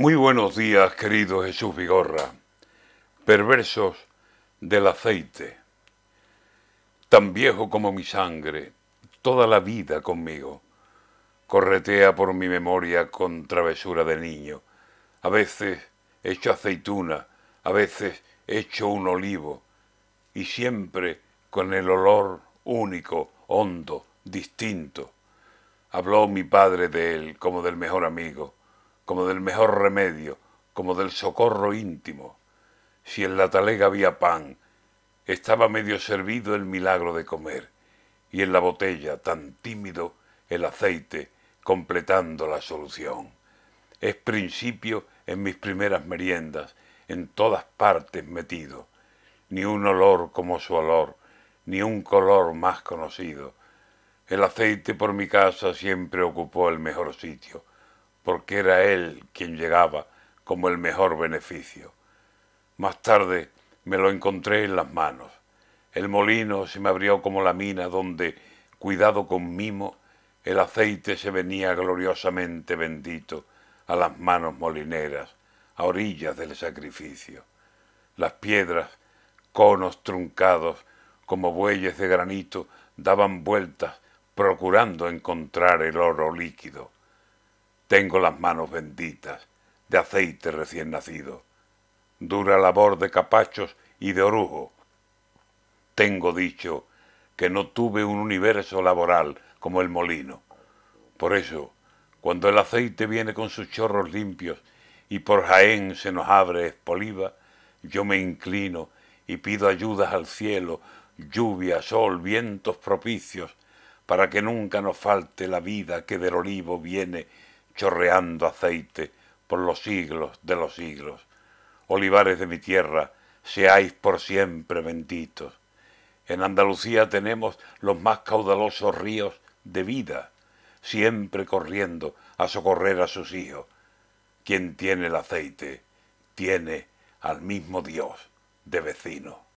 Muy buenos días, querido Jesús Vigorra. Perversos del aceite. Tan viejo como mi sangre, toda la vida conmigo. Corretea por mi memoria con travesura de niño. A veces hecho aceituna, a veces hecho un olivo, y siempre con el olor único, hondo, distinto. Habló mi padre de él como del mejor amigo como del mejor remedio, como del socorro íntimo. Si en la talega había pan, estaba medio servido el milagro de comer, y en la botella, tan tímido, el aceite, completando la solución. Es principio en mis primeras meriendas, en todas partes metido, ni un olor como su olor, ni un color más conocido. El aceite por mi casa siempre ocupó el mejor sitio, porque era él quien llegaba como el mejor beneficio. Más tarde me lo encontré en las manos. El molino se me abrió como la mina donde, cuidado con mimo, el aceite se venía gloriosamente bendito a las manos molineras, a orillas del sacrificio. Las piedras, conos truncados, como bueyes de granito, daban vueltas procurando encontrar el oro líquido. Tengo las manos benditas de aceite recién nacido, dura labor de capachos y de orujo. Tengo dicho que no tuve un universo laboral como el molino. Por eso, cuando el aceite viene con sus chorros limpios y por Jaén se nos abre espoliva, yo me inclino y pido ayudas al cielo, lluvia, sol, vientos propicios, para que nunca nos falte la vida que del olivo viene chorreando aceite por los siglos de los siglos. Olivares de mi tierra, seáis por siempre benditos. En Andalucía tenemos los más caudalosos ríos de vida, siempre corriendo a socorrer a sus hijos. Quien tiene el aceite, tiene al mismo Dios de vecino.